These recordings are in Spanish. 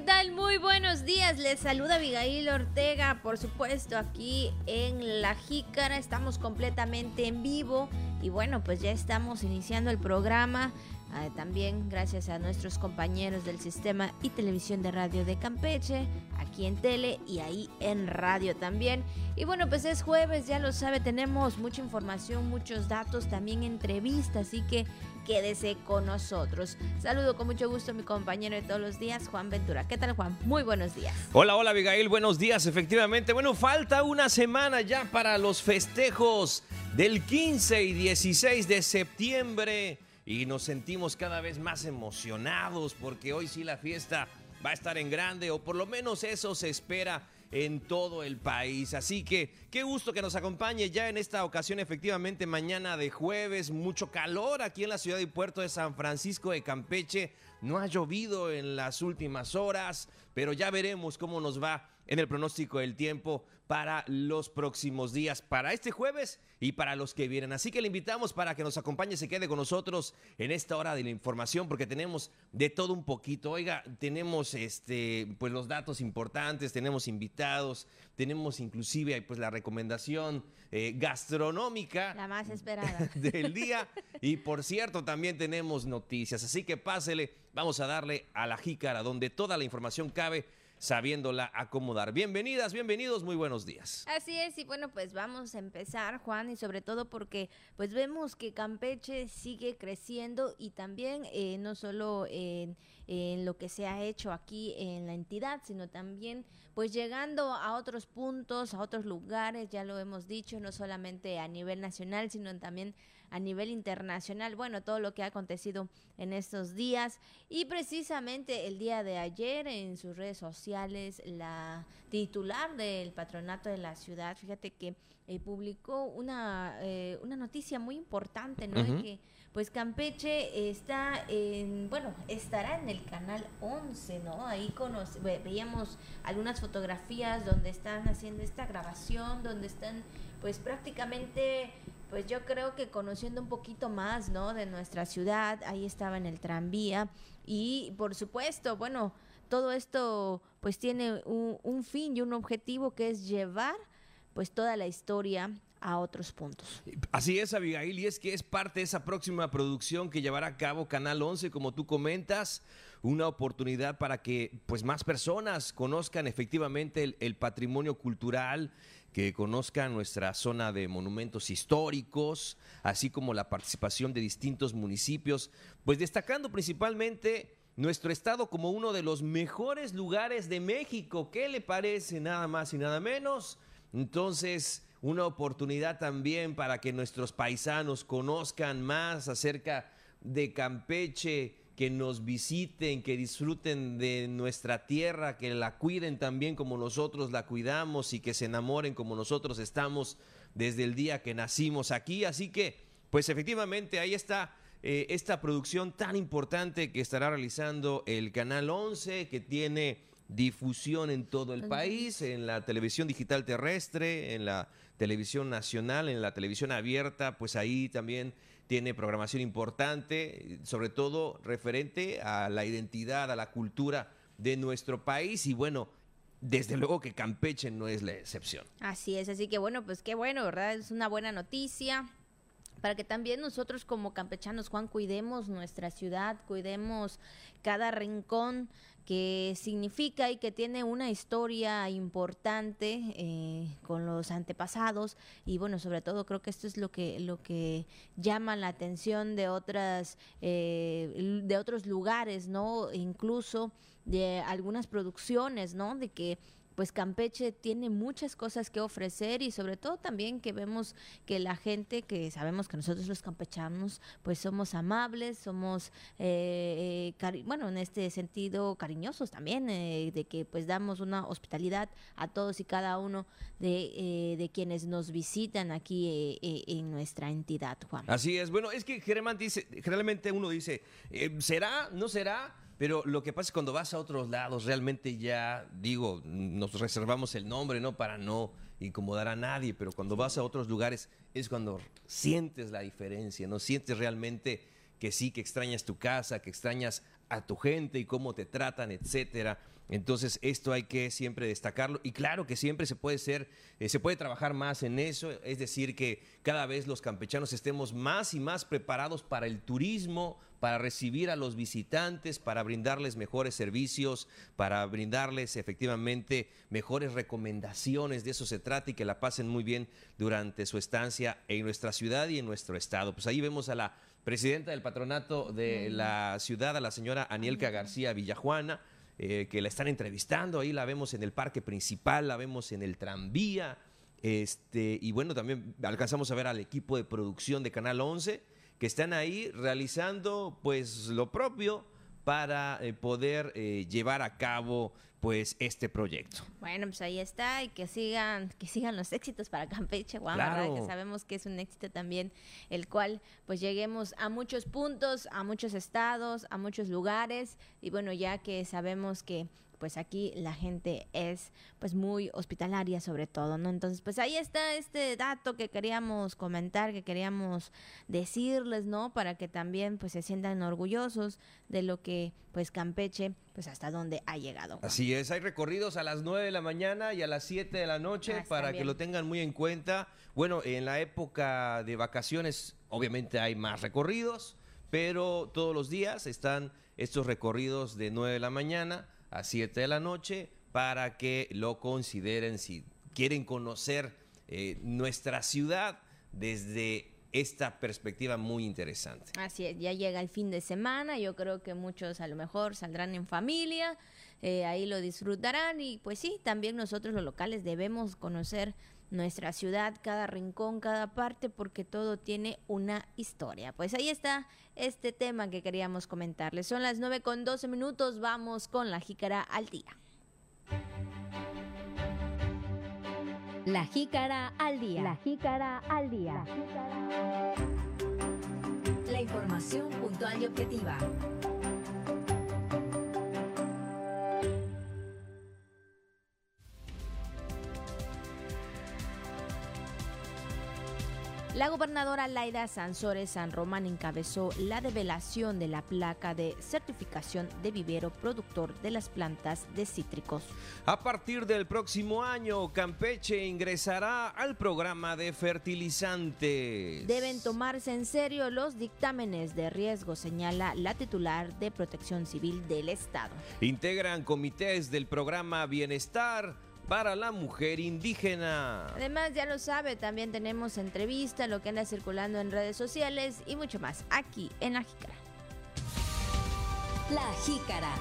¿qué tal? Muy buenos días. Les saluda Abigail Ortega, por supuesto, aquí en La Jícara. Estamos completamente en vivo y bueno, pues ya estamos iniciando el programa. Ah, también gracias a nuestros compañeros del sistema y televisión de radio de Campeche, aquí en tele y ahí en radio también. Y bueno, pues es jueves, ya lo sabe, tenemos mucha información, muchos datos, también entrevistas, así que quédese con nosotros. Saludo con mucho gusto a mi compañero de todos los días, Juan Ventura. ¿Qué tal, Juan? Muy buenos días. Hola, hola, Abigail. Buenos días, efectivamente. Bueno, falta una semana ya para los festejos del 15 y 16 de septiembre y nos sentimos cada vez más emocionados porque hoy sí la fiesta va a estar en grande o por lo menos eso se espera en todo el país. Así que qué gusto que nos acompañe ya en esta ocasión, efectivamente, mañana de jueves. Mucho calor aquí en la ciudad y puerto de San Francisco de Campeche. No ha llovido en las últimas horas, pero ya veremos cómo nos va en el pronóstico del tiempo para los próximos días, para este jueves y para los que vienen. Así que le invitamos para que nos acompañe, se quede con nosotros en esta hora de la información, porque tenemos de todo un poquito. Oiga, tenemos este, pues los datos importantes, tenemos invitados, tenemos inclusive pues la recomendación eh, gastronómica. La más esperada. Del día. y por cierto, también tenemos noticias. Así que pásele, vamos a darle a la jícara, donde toda la información cabe sabiéndola acomodar. Bienvenidas, bienvenidos, muy buenos días. Así es, y bueno, pues vamos a empezar, Juan, y sobre todo porque pues vemos que Campeche sigue creciendo y también eh, no solo en, en lo que se ha hecho aquí en la entidad, sino también pues llegando a otros puntos, a otros lugares, ya lo hemos dicho, no solamente a nivel nacional, sino también a nivel internacional, bueno, todo lo que ha acontecido en estos días y precisamente el día de ayer en sus redes sociales la titular del patronato de la ciudad, fíjate que eh, publicó una, eh, una noticia muy importante, ¿no? que pues Campeche está en, bueno, estará en el canal 11, ¿no? Ahí veíamos algunas fotografías donde están haciendo esta grabación, donde están pues prácticamente pues yo creo que conociendo un poquito más, ¿no? De nuestra ciudad, ahí estaba en el tranvía y por supuesto, bueno, todo esto pues tiene un, fin y un objetivo que es llevar pues toda la historia a otros puntos. Así es, Abigail, y es que es parte de esa próxima producción que llevará a cabo Canal 11, como tú comentas, una oportunidad para que pues más personas conozcan efectivamente el, el patrimonio cultural que conozcan nuestra zona de monumentos históricos, así como la participación de distintos municipios, pues destacando principalmente nuestro estado como uno de los mejores lugares de México. ¿Qué le parece nada más y nada menos? Entonces, una oportunidad también para que nuestros paisanos conozcan más acerca de Campeche, que nos visiten, que disfruten de nuestra tierra, que la cuiden también como nosotros la cuidamos y que se enamoren como nosotros estamos desde el día que nacimos aquí. Así que, pues efectivamente, ahí está eh, esta producción tan importante que estará realizando el Canal 11, que tiene difusión en todo el país, en la televisión digital terrestre, en la televisión nacional, en la televisión abierta, pues ahí también tiene programación importante, sobre todo referente a la identidad, a la cultura de nuestro país y bueno, desde luego que Campeche no es la excepción. Así es, así que bueno, pues qué bueno, ¿verdad? Es una buena noticia para que también nosotros como campechanos, Juan, cuidemos nuestra ciudad, cuidemos cada rincón que significa y que tiene una historia importante eh, con los antepasados. Y bueno sobre todo creo que esto es lo que lo que llama la atención de otras eh, de otros lugares no incluso de algunas producciones no de que pues Campeche tiene muchas cosas que ofrecer y sobre todo también que vemos que la gente, que sabemos que nosotros los campechanos, pues somos amables, somos, eh, eh bueno, en este sentido cariñosos también, eh, de que pues damos una hospitalidad a todos y cada uno de, eh, de quienes nos visitan aquí en nuestra entidad, Juan. Así es, bueno, es que generalmente, dice, generalmente uno dice, ¿será? ¿No será? Pero lo que pasa es cuando vas a otros lados, realmente ya, digo, nos reservamos el nombre, ¿no? Para no incomodar a nadie, pero cuando vas a otros lugares es cuando sientes la diferencia, ¿no? Sientes realmente que sí, que extrañas tu casa, que extrañas a tu gente y cómo te tratan, etcétera. Entonces, esto hay que siempre destacarlo. Y claro que siempre se puede ser, eh, se puede trabajar más en eso. Es decir, que cada vez los campechanos estemos más y más preparados para el turismo, para recibir a los visitantes, para brindarles mejores servicios, para brindarles efectivamente mejores recomendaciones. De eso se trata y que la pasen muy bien durante su estancia en nuestra ciudad y en nuestro estado. Pues ahí vemos a la presidenta del patronato de la ciudad, a la señora Anielka García Villajuana eh, que la están entrevistando, ahí la vemos en el parque principal, la vemos en el tranvía, este, y bueno, también alcanzamos a ver al equipo de producción de Canal 11, que están ahí realizando pues lo propio para eh, poder eh, llevar a cabo pues este proyecto. Bueno, pues ahí está y que sigan que sigan los éxitos para Campeche, Juan, que sabemos que es un éxito también el cual pues lleguemos a muchos puntos, a muchos estados, a muchos lugares y bueno, ya que sabemos que pues aquí la gente es pues muy hospitalaria sobre todo, ¿no? Entonces, pues ahí está este dato que queríamos comentar, que queríamos decirles, ¿no? Para que también pues se sientan orgullosos de lo que pues Campeche pues hasta dónde ha llegado. Así es, hay recorridos a las 9 de la mañana y a las 7 de la noche ah, para que lo tengan muy en cuenta. Bueno, en la época de vacaciones obviamente hay más recorridos, pero todos los días están estos recorridos de 9 de la mañana a 7 de la noche para que lo consideren si quieren conocer eh, nuestra ciudad desde esta perspectiva muy interesante. Así es, ya llega el fin de semana, yo creo que muchos a lo mejor saldrán en familia, eh, ahí lo disfrutarán y pues sí, también nosotros los locales debemos conocer nuestra ciudad, cada rincón, cada parte, porque todo tiene una historia. Pues ahí está este tema que queríamos comentarles. Son las 9 con 12 minutos, vamos con la jícara al día. La jícara al día. La jícara al día. La información puntual y objetiva. La gobernadora Laida Sansores San Román encabezó la develación de la placa de certificación de vivero productor de las plantas de cítricos. A partir del próximo año, Campeche ingresará al programa de fertilizantes. Deben tomarse en serio los dictámenes de riesgo, señala la titular de Protección Civil del Estado. Integran comités del programa Bienestar para la mujer indígena. Además, ya lo sabe, también tenemos entrevista, lo que anda circulando en redes sociales y mucho más aquí en La Jícara. La Jícara.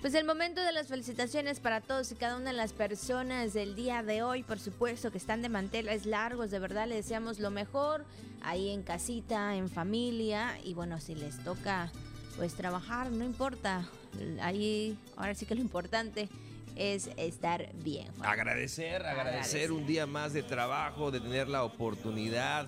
Pues el momento de las felicitaciones para todos y cada una de las personas del día de hoy, por supuesto que están de manteles largos, de verdad les deseamos lo mejor ahí en casita, en familia y bueno, si les toca pues trabajar, no importa. Ahí, ahora sí que lo importante es estar bien. Agradecer, agradecer, un día más de trabajo, de tener la oportunidad.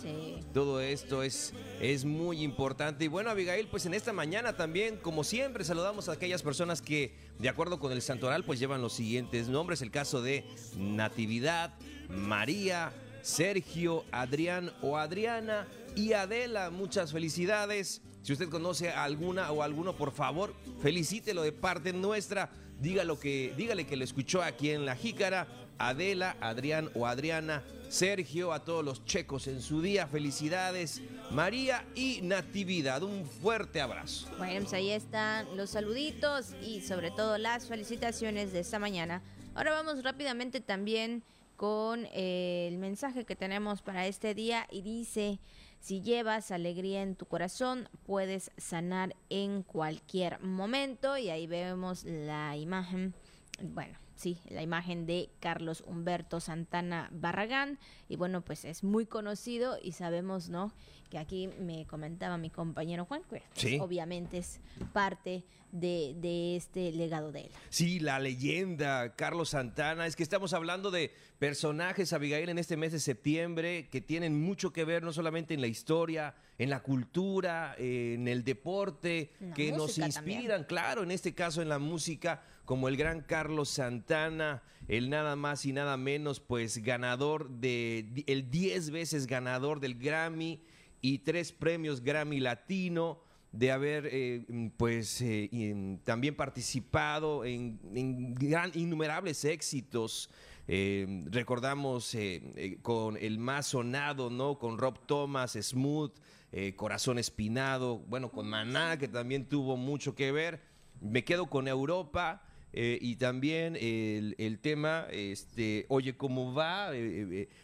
Todo esto es, es muy importante. Y bueno, Abigail, pues en esta mañana también, como siempre, saludamos a aquellas personas que, de acuerdo con el santoral, pues llevan los siguientes nombres. El caso de Natividad, María, Sergio, Adrián o Adriana y Adela. Muchas felicidades. Si usted conoce a alguna o alguno, por favor, felicítelo de parte nuestra. Dígalo que, dígale que lo escuchó aquí en La Jícara. Adela, Adrián o Adriana, Sergio, a todos los checos en su día, felicidades, María y Natividad, un fuerte abrazo. Bueno, pues ahí están los saluditos y sobre todo las felicitaciones de esta mañana. Ahora vamos rápidamente también con eh, el mensaje que tenemos para este día y dice, si llevas alegría en tu corazón, puedes sanar en cualquier momento. Y ahí vemos la imagen, bueno, sí, la imagen de Carlos Humberto Santana Barragán. Y bueno, pues es muy conocido y sabemos, ¿no? Que aquí me comentaba mi compañero Juan, que obviamente es parte de, de, este legado de él. Sí, la leyenda, Carlos Santana. Es que estamos hablando de personajes, Abigail, en este mes de septiembre que tienen mucho que ver no solamente en la historia, en la cultura, en el deporte, que nos inspiran, claro, en este caso en la música, como el gran Carlos Santana el nada más y nada menos, pues ganador de, el 10 veces ganador del Grammy y tres premios Grammy Latino, de haber eh, pues eh, también participado en, innumerables éxitos. Eh, recordamos con el más sonado, ¿no? Con Rob Thomas, Smooth, Corazón Espinado, bueno, con Maná, que también tuvo mucho que ver. Me quedo con Europa. Y también el, tema, este, oye, ¿cómo va?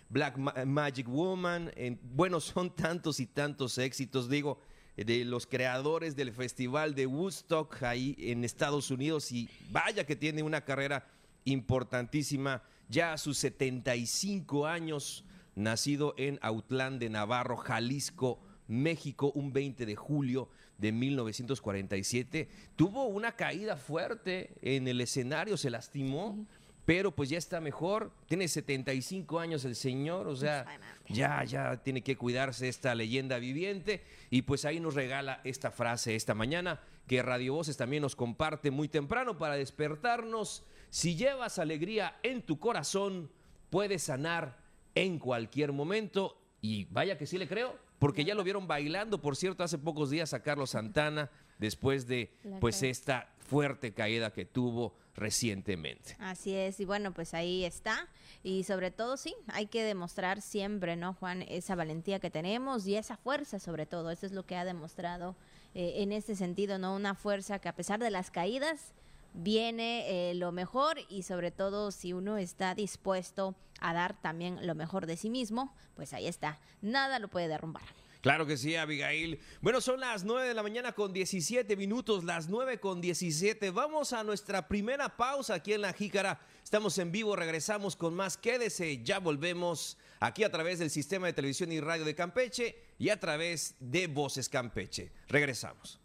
Black Magic Woman. bueno, son tantos y tantos éxitos. Digo, de los creadores del Festival de Woodstock ahí en Estados Unidos y vaya que tiene una carrera importantísima ya a sus 75 años, nacido en Autlán de Navarro, Jalisco, México, un 20 de julio de 1947. Tuvo una caída fuerte en el escenario, se lastimó pero pues ya está mejor. Tiene 75 años el señor, o sea, ya, ya tiene que cuidarse esta leyenda viviente. Y pues ahí nos regala esta frase esta mañana que Radio Voces también nos comparte muy temprano para despertarnos. Si llevas alegría en tu corazón, puedes sanar en cualquier momento. Y vaya que sí le creo, porque ya lo vieron bailando, por cierto, hace pocos días a Carlos Santana, después de pues esta fuerte caída que tuvo recientemente. Así es, y bueno, pues ahí está. Y sobre todo, sí, hay que demostrar siempre, ¿no, Juan? Esa valentía que tenemos y esa fuerza, sobre todo. Eso es lo que ha demostrado eh, en este sentido, ¿no? Una fuerza que a pesar de las caídas viene eh, lo mejor y sobre todo si uno está dispuesto a dar también lo mejor de sí mismo, pues ahí está. Nada lo puede derrumbar. Claro que sí, Abigail. Bueno, son las 9 de la mañana con 17 minutos, las 9 con 17. Vamos a nuestra primera pausa aquí en La Jícara. Estamos en vivo, regresamos con más. Quédese, ya volvemos aquí a través del sistema de televisión y radio de Campeche y a través de Voces Campeche. Regresamos.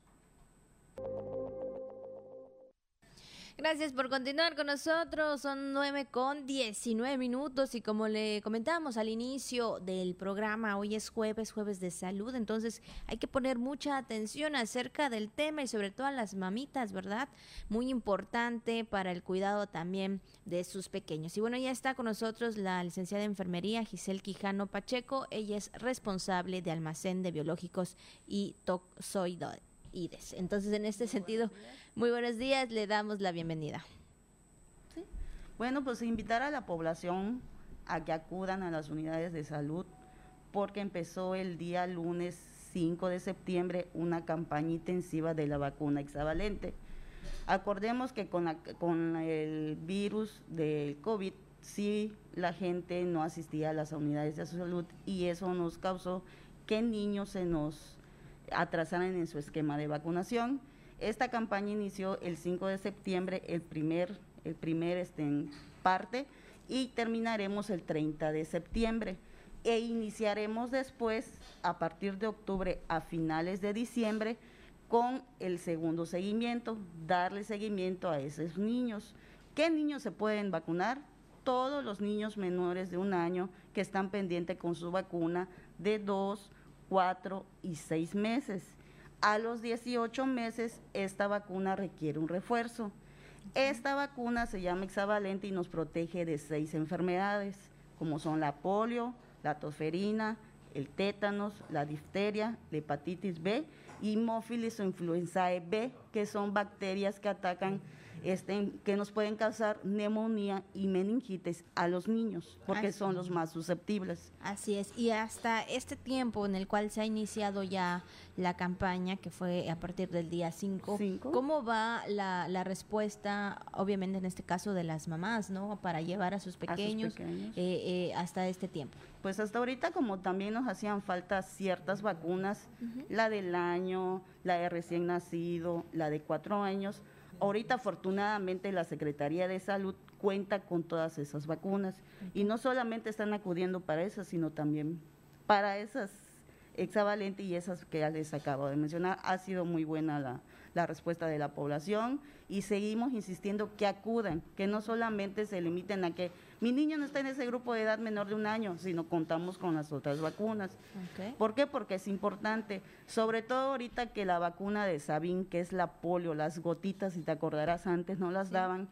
Gracias por continuar con nosotros. Son 9 con 19 minutos y como le comentábamos al inicio del programa, hoy es jueves, jueves de salud, entonces hay que poner mucha atención acerca del tema y sobre todo a las mamitas, ¿verdad? Muy importante para el cuidado también de sus pequeños. Y bueno, ya está con nosotros la licenciada de enfermería Giselle Quijano Pacheco. Ella es responsable de almacén de biológicos y Entonces, en este sentido, muy buenos días, le damos la bienvenida. Bueno, pues invitar a la población a que acudan a las unidades de salud porque empezó el día lunes 5 de septiembre una campaña intensiva de la vacuna hexavalente. Acordemos que con, con el virus del COVID, sí la gente no asistía a las unidades de salud y eso nos causó que niños se nos atrasaran en su esquema de vacunación. Esta campaña inició el 5 de septiembre, el primer, el primer este, en parte, y terminaremos el 30 de septiembre. E iniciaremos después, a partir de octubre a finales de diciembre, con el segundo seguimiento, darle seguimiento a esos niños. ¿Qué niños se pueden vacunar? Todos los niños menores de un año que están pendientes con su vacuna de dos, cuatro y seis meses. A los 18 meses, esta vacuna requiere un refuerzo. Esta vacuna se llama hexavalente y nos protege de seis enfermedades, como son la polio, la tosferina, el tétanos, la difteria, la hepatitis B y mófilis o influenzae B, que son bacterias que atacan este, que nos pueden causar neumonía y meningitis a los niños, porque son los más susceptibles. Así es, y hasta este tiempo en el cual se ha iniciado ya la campaña, que fue a partir del día 5, ¿cómo va la, respuesta, obviamente en este caso de las mamás, ¿no? Para llevar a sus pequeños, eh, eh, hasta este tiempo. Pues hasta ahorita como también nos hacían falta ciertas vacunas, la del año, la de recién nacido, la de cuatro años, Ahorita afortunadamente la Secretaría de Salud cuenta con todas esas vacunas y no solamente están acudiendo para esas, sino también para esas hexavalente y esas que ya les acabo de mencionar. Ha sido muy buena la respuesta de la población y seguimos insistiendo que acudan, que no solamente se limiten a que Mi niño no está en ese grupo de edad menor de un año, sino contamos con las otras vacunas. ¿Por qué? Porque es importante, sobre todo ahorita que la vacuna de Sabin, que es la polio, las gotitas, si te acordarás antes, no las daban,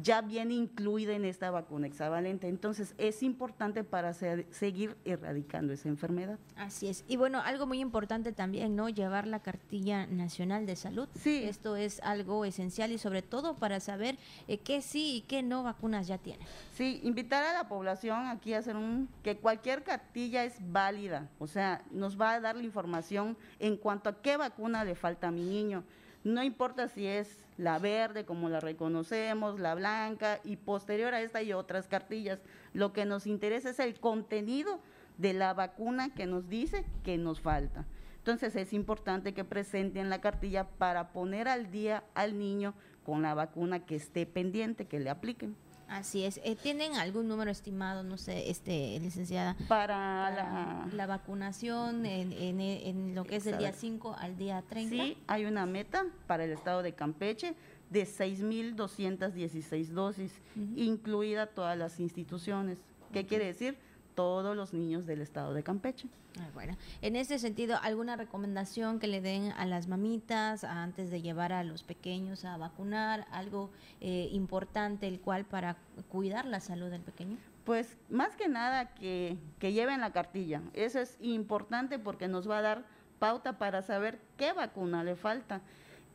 ya viene incluida en esta vacuna hexavalente. Entonces, es importante para seguir erradicando esa enfermedad. Así es. Y bueno, algo muy importante también, ¿no? Llevar la cartilla nacional de salud. Sí. Esto es algo esencial y sobre todo para saber eh, qué sí y qué no vacunas ya tiene. Sí, invitar a la población aquí a hacer un que cualquier cartilla es válida, o sea, nos va a dar la información en cuanto a qué vacuna le falta a mi niño. No importa si es la verde, como la reconocemos, la blanca, y posterior a esta hay otras cartillas. Lo que nos interesa es el contenido de la vacuna que nos dice que nos falta. Entonces es importante que presenten la cartilla para poner al día al niño con la vacuna que esté pendiente, que le apliquen. Así es. Eh, ¿Tienen algún número estimado, no sé, este licenciada? Para, la... vacunación en, en, lo que es el día 5 al día 30. Sí, hay una meta para el estado de Campeche de 6.216 dosis, incluida todas las instituciones. ¿Qué quiere decir? Todos los niños del estado de Campeche. bueno, en ese sentido, ¿alguna recomendación que le den a las mamitas antes de llevar a los pequeños a vacunar? ¿Algo eh, importante el cual para cuidar la salud del pequeño? Pues más que nada que, que lleven la cartilla. Eso es importante porque nos va a dar pauta para saber qué vacuna le falta.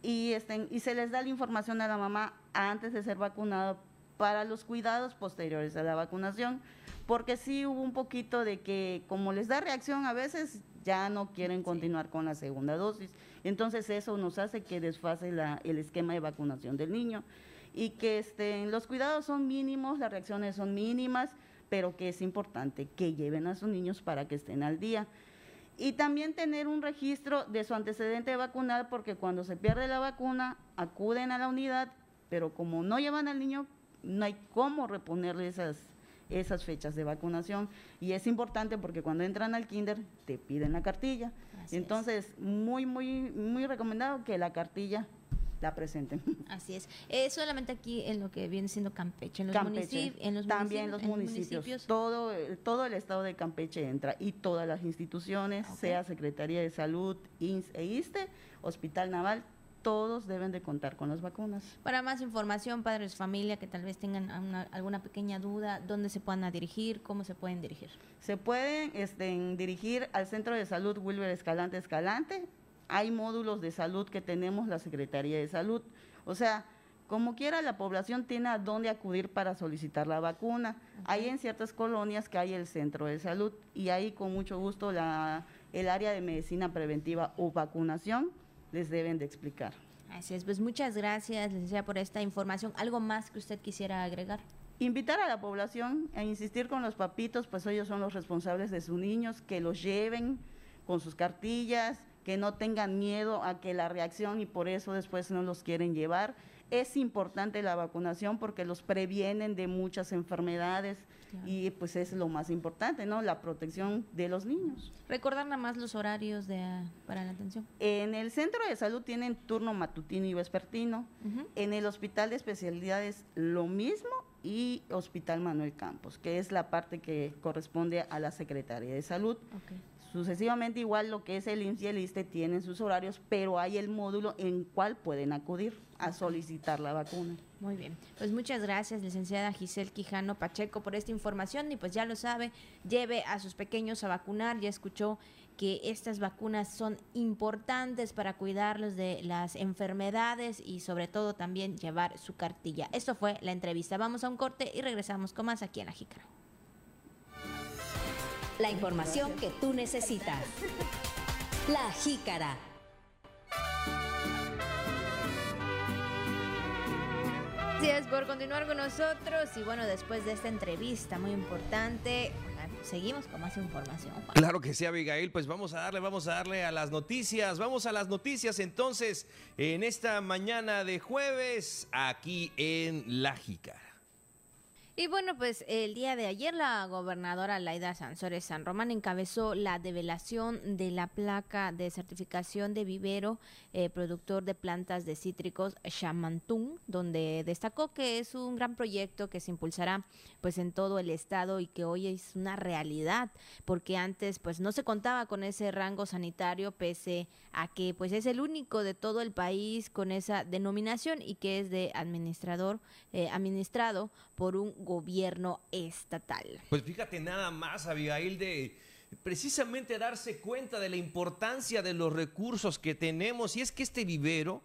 Y, estén, y se les da la información a la mamá antes de ser vacunado para los cuidados posteriores a la vacunación porque sí hubo un poquito de que como les da reacción a veces ya no quieren continuar con la segunda dosis. Entonces eso nos hace que desfase la, el esquema de vacunación del niño y que este, los cuidados son mínimos, las reacciones son mínimas, pero que es importante que lleven a sus niños para que estén al día. Y también tener un registro de su antecedente vacunal, porque cuando se pierde la vacuna, acuden a la unidad, pero como no llevan al niño, no hay cómo reponerle esas, esas fechas de vacunación. Y es importante porque cuando entran al kinder te piden la cartilla. Entonces, muy, muy, muy recomendado que la cartilla la presenten. Así es. es solamente aquí en lo que viene siendo Campeche, en los, municipios, en los también los municipios, Todo, todo el estado de Campeche entra y todas las instituciones, sea Secretaría de Salud, INS e ISTE, Hospital Naval, todos deben de contar con las vacunas. Para más información, padres familia que tal vez tengan alguna pequeña duda, ¿dónde se puedan dirigir? ¿Cómo se pueden dirigir? Se pueden este, dirigir al Centro de Salud Wilber Escalante Escalante. Hay módulos de salud que tenemos la Secretaría de Salud. O sea, como quiera, la población tiene a dónde acudir para solicitar la vacuna. Hay en ciertas colonias que hay el centro de salud y ahí con mucho gusto la, el área de medicina preventiva o vacunación les deben de explicar. Así es, pues muchas gracias, licenciada, por esta información. ¿Algo más que usted quisiera agregar? Invitar a la población a insistir con los papitos, pues ellos son los responsables de sus niños, que los lleven con sus cartillas, que no tengan miedo a que la reacción y por eso después no los quieren llevar. Es importante la vacunación porque los previenen de muchas enfermedades y pues es lo más importante, ¿no? La protección de los niños. Recordar nada más los horarios de, para la atención. En el centro de salud tienen turno matutino y vespertino. En el hospital de especialidades lo mismo y Hospital Manuel Campos, que es la parte que corresponde a la Secretaría de Salud. Sucesivamente igual lo que es el IMSS y el ISTE tienen sus horarios, pero hay el módulo en cual pueden acudir a solicitar la vacuna. Muy bien, pues muchas gracias licenciada Giselle Quijano Pacheco por esta información y pues ya lo sabe, lleve a sus pequeños a vacunar, ya escuchó que estas vacunas son importantes para cuidarlos de las enfermedades y sobre todo también llevar su cartilla. Esto fue la entrevista. Vamos a un corte y regresamos con más aquí en La Jícara la información que tú necesitas. La jícara. Gracias por continuar con nosotros y bueno, después de esta entrevista muy importante, seguimos con más información. Claro que sí, Abigail, pues vamos a darle, vamos a darle a las noticias, vamos a las noticias entonces en esta mañana de jueves aquí en La. Y bueno, pues el día de ayer la gobernadora Laida Sansores San Román encabezó la develación de la placa de certificación de vivero eh, productor de plantas de cítricos Chamantún, donde destacó que es un gran proyecto que se impulsará pues en todo el estado y que hoy es una realidad, porque antes pues no se contaba con ese rango sanitario pese a que pues es el único de todo el país con esa denominación y que es de administrador eh, administrado por un gobierno estatal. Pues fíjate nada más, Abigail, de precisamente darse cuenta de la importancia de los recursos que tenemos. Y es que este vivero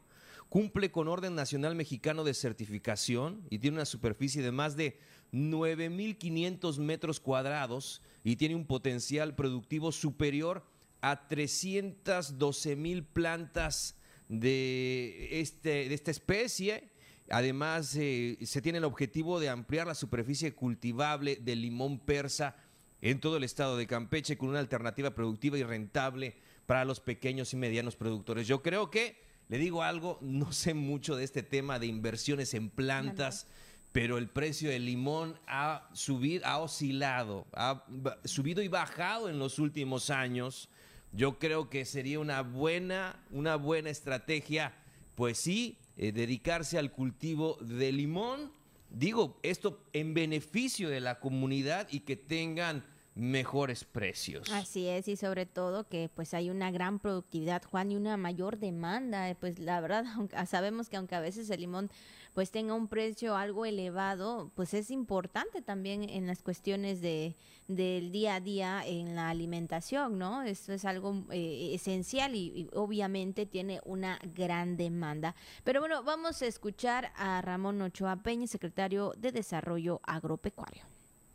cumple con orden nacional mexicano de certificación y tiene una superficie de más de 9.500 metros cuadrados y tiene un potencial productivo superior a 312 mil plantas de, este, de esta especie Además, eh, se tiene el objetivo de ampliar la superficie cultivable del limón persa en todo el estado de Campeche con una alternativa productiva y rentable para los pequeños y medianos productores. Yo creo que, le digo algo, no sé mucho de este tema de inversiones en plantas, pero el precio del limón ha subido, ha oscilado, ha subido y bajado en los últimos años. Yo creo que sería una buena, una buena estrategia, pues sí, eh, dedicarse al cultivo de limón. Digo, esto en beneficio de la comunidad y que tengan mejores precios. Así es, y sobre todo que pues hay una gran productividad, Juan, y una mayor demanda. Pues la verdad, sabemos que aunque a veces el limón pues tenga un precio algo elevado, pues es importante también en las cuestiones de del día a día en la alimentación, ¿no? Esto es algo eh, esencial y, obviamente tiene una gran demanda. Pero bueno, vamos a escuchar a Ramón Ochoa Peña, secretario de Desarrollo Agropecuario.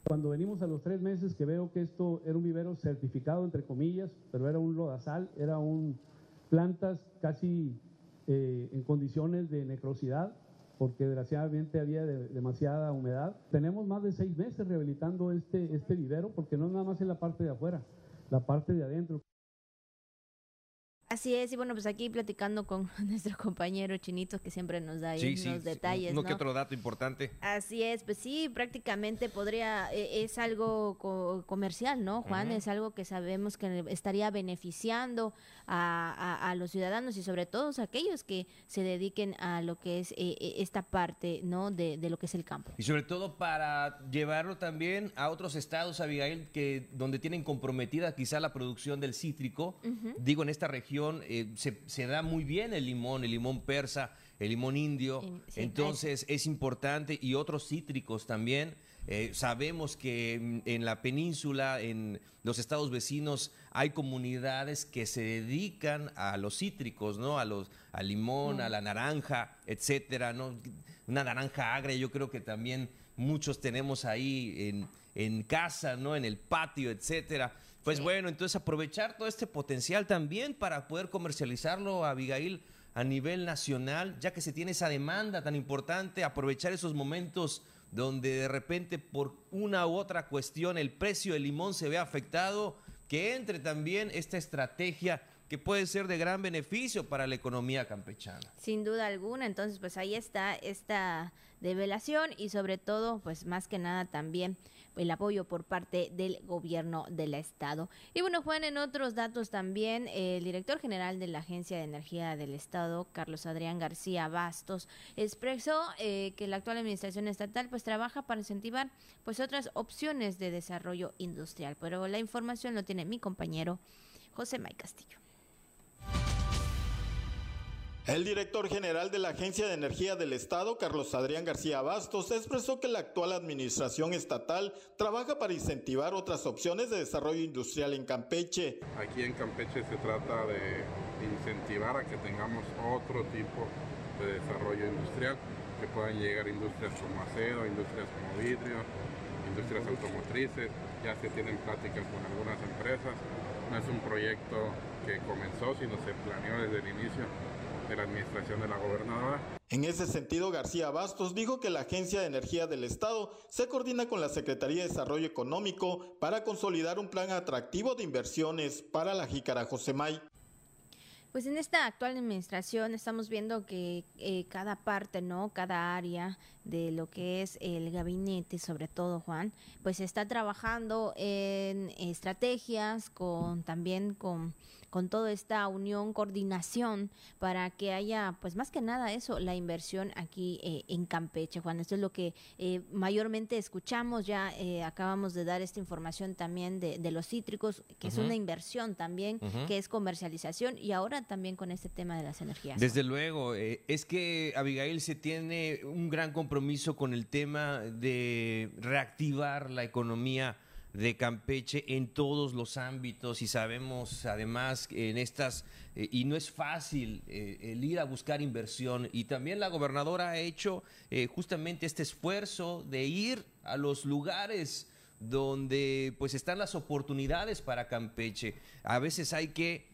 Cuando venimos a los tres meses que veo que esto era un vivero certificado, entre comillas, pero era un lodazal, era un plantas casi eh, en condiciones de necrosidad, porque desgraciadamente había de, demasiada humedad. Tenemos más de seis meses rehabilitando este, este vivero, porque no nada más en la parte de afuera, la parte de adentro. Así es, y bueno, pues aquí platicando con nuestro compañero Chinito que siempre nos da sí, unos sí, detalles. Uno ¿no? que otro dato importante. Así es, pues sí, prácticamente podría, eh, es algo co comercial, ¿no, Juan? Uh -huh. Es algo que sabemos que estaría beneficiando a, a, a, los ciudadanos y sobre todo a aquellos que se dediquen a lo que es eh, esta parte, ¿no? De, de, lo que es el campo. Y sobre todo para llevarlo también a otros estados, Abigail, que donde tienen comprometida quizá la producción del cítrico, uh -huh. digo en esta región eh, se, se, da muy bien el limón, el limón persa, el limón indio, sí, entonces es importante y otros cítricos también. Eh, sabemos que en la península, en los estados vecinos, hay comunidades que se dedican a los cítricos, ¿no? A los, al limón, mm. a la naranja, etcétera, ¿no? Una naranja agria, yo creo que también muchos tenemos ahí en, en casa, ¿no? En el patio, etcétera. Pues sí. bueno, entonces aprovechar todo este potencial también para poder comercializarlo, Abigail, a nivel nacional, ya que se tiene esa demanda tan importante, aprovechar esos momentos donde de repente por una u otra cuestión el precio del limón se ve afectado, que entre también esta estrategia que puede ser de gran beneficio para la economía campechana. Sin duda alguna, entonces pues ahí está esta develación y sobre todo pues más que nada también el apoyo por parte del gobierno del estado. Y bueno, Juan, en otros datos también, el director general de la Agencia de Energía del Estado, Carlos Adrián García Bastos, expresó eh, que la actual administración estatal pues trabaja para incentivar pues otras opciones de desarrollo industrial. Pero la información lo tiene mi compañero José May Castillo. El director general de la Agencia de Energía del Estado, Carlos Adrián García Bastos, expresó que la actual administración estatal trabaja para incentivar otras opciones de desarrollo industrial en Campeche. Aquí en Campeche se trata de incentivar a que tengamos otro tipo de desarrollo industrial, que puedan llegar industrias como acero, industrias como vidrio, industrias automotrices, ya se tienen pláticas con algunas empresas, no es un proyecto que comenzó, sino se planeó desde el inicio de la administración de la gobernadora. En ese sentido, García Bastos dijo que la Agencia de Energía del Estado se coordina con la Secretaría de Desarrollo Económico para consolidar un plan atractivo de inversiones para la Jícara Josemay. Pues en esta actual administración estamos viendo que eh, cada parte, ¿no? Cada área de lo que es el gabinete, sobre todo Juan, pues está trabajando en estrategias con también con con toda esta unión, coordinación para que haya, pues más que nada eso, la inversión aquí eh, en Campeche, Juan. Esto es lo que eh, mayormente escuchamos, ya eh, acabamos de dar esta información también de, los cítricos, que es una inversión también, que es comercialización y ahora también con este tema de las energías. Desde luego, es que Abigail se tiene un gran compromiso con el tema de reactivar la economía de Campeche en todos los ámbitos y sabemos además en estas, eh, y no es fácil eh, el ir a buscar inversión y también la gobernadora ha hecho eh, justamente este esfuerzo de ir a los lugares donde pues están las oportunidades para Campeche. A veces hay que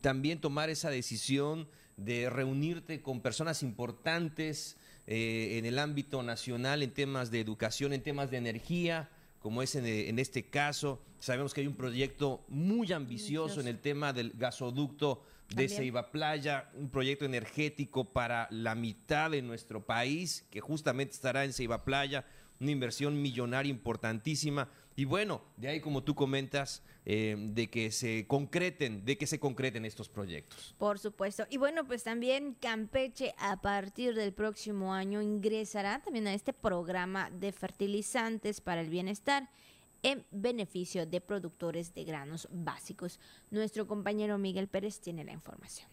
también tomar esa decisión de reunirte con personas importantes en el ámbito nacional, en temas de educación, en temas de energía, como es en, este caso. Sabemos que hay un proyecto muy ambicioso en el tema del gasoducto de Ceiba Playa, un proyecto energético para la mitad de nuestro país, que justamente estará en Ceiba Playa, una inversión millonaria importantísima. Y bueno, de ahí como tú comentas, eh, de que se concreten, de que se concreten estos proyectos. Por supuesto. Y bueno, pues también Campeche a partir del próximo año ingresará también a este programa de fertilizantes para el bienestar en beneficio de productores de granos básicos. Nuestro compañero Miguel Pérez tiene la información.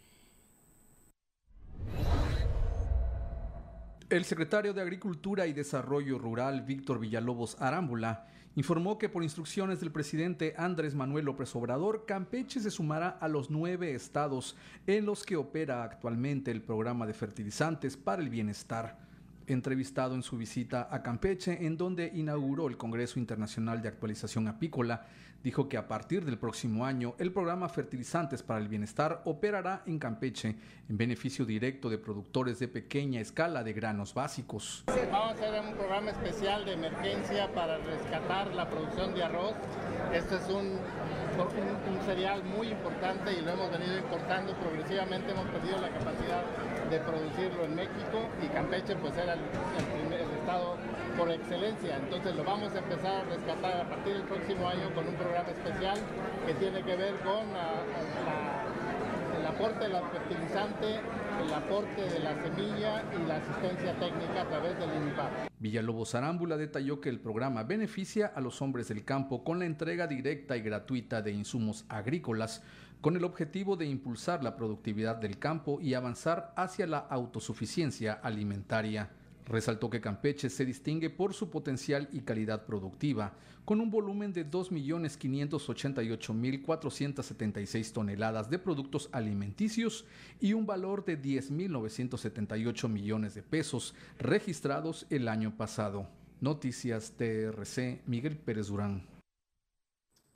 El secretario de Agricultura y Desarrollo Rural, Víctor Villalobos Arámbula, informó que por instrucciones del presidente Andrés Manuel López Obrador, Campeche se sumará a los nueve estados en los que opera actualmente el programa de fertilizantes para el bienestar entrevistado en su visita a Campeche, en donde inauguró el Congreso Internacional de Actualización Apícola, dijo que a partir del próximo año el programa Fertilizantes para el Bienestar operará en Campeche en beneficio directo de productores de pequeña escala de granos básicos. Vamos a hacer un programa especial de emergencia para rescatar la producción de arroz. Este es un, un, cereal muy importante y lo hemos venido importando progresivamente, hemos perdido la capacidad de producirlo en México y Campeche pues era el, estado por excelencia. Entonces lo vamos a empezar a rescatar a partir del próximo año con un programa especial que tiene que ver con el aporte del fertilizante, el aporte de la semilla y la asistencia técnica a través del INPAP. Villalobos Arámbula detalló que el programa beneficia a los hombres del campo con la entrega directa y gratuita de insumos agrícolas con el objetivo de impulsar la productividad del campo y avanzar hacia la autosuficiencia alimentaria. Resaltó que Campeche se distingue por su potencial y calidad productiva, con un volumen de 2.588.476 toneladas de productos alimenticios y un valor de 10.978 millones de pesos registrados el año pasado. Noticias TRC, Miguel Pérez Durán.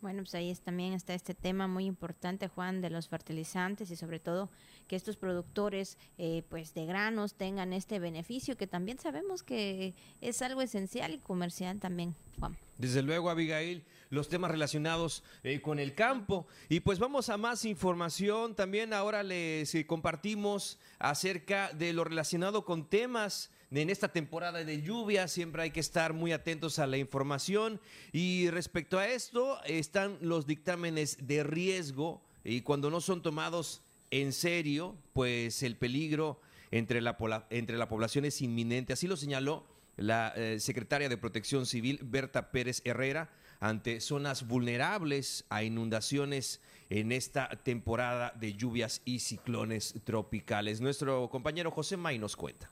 Bueno, pues ahí también está este tema muy importante, Juan, de los fertilizantes y sobre todo que estos productores eh, pues de granos tengan este beneficio que también sabemos que es algo esencial y comercial también, Juan. Desde luego, Abigail, los temas relacionados eh, con el campo. Y pues vamos a más información. También ahora les eh, compartimos acerca de lo relacionado con temas en esta temporada de lluvia. Siempre hay que estar muy atentos a la información. Y respecto a esto, están los dictámenes de riesgo y cuando no son tomados en serio, pues el peligro entre la, entre la población es inminente. Así lo señaló la eh, secretaria de Protección Civil, Berta Pérez Herrera, ante zonas vulnerables a inundaciones en esta temporada de lluvias y ciclones tropicales. Nuestro compañero José May nos cuenta.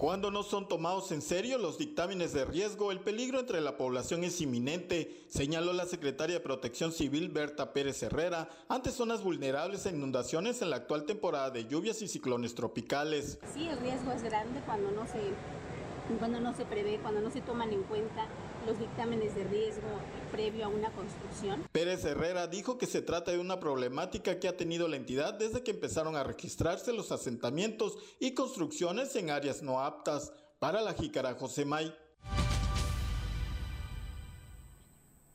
Cuando no son tomados en serio los dictámenes de riesgo, el peligro entre la población es inminente, señaló la secretaria de Protección Civil Berta Pérez Herrera ante zonas vulnerables a inundaciones en la actual temporada de lluvias y ciclones tropicales. Sí, el riesgo es grande cuando no se, cuando no se prevé, cuando no se toman en cuenta los dictámenes de riesgo previo a una construcción. Pérez Herrera dijo que se trata de una problemática que ha tenido la entidad desde que empezaron a registrarse los asentamientos y construcciones en áreas no aptas. Para la jícara José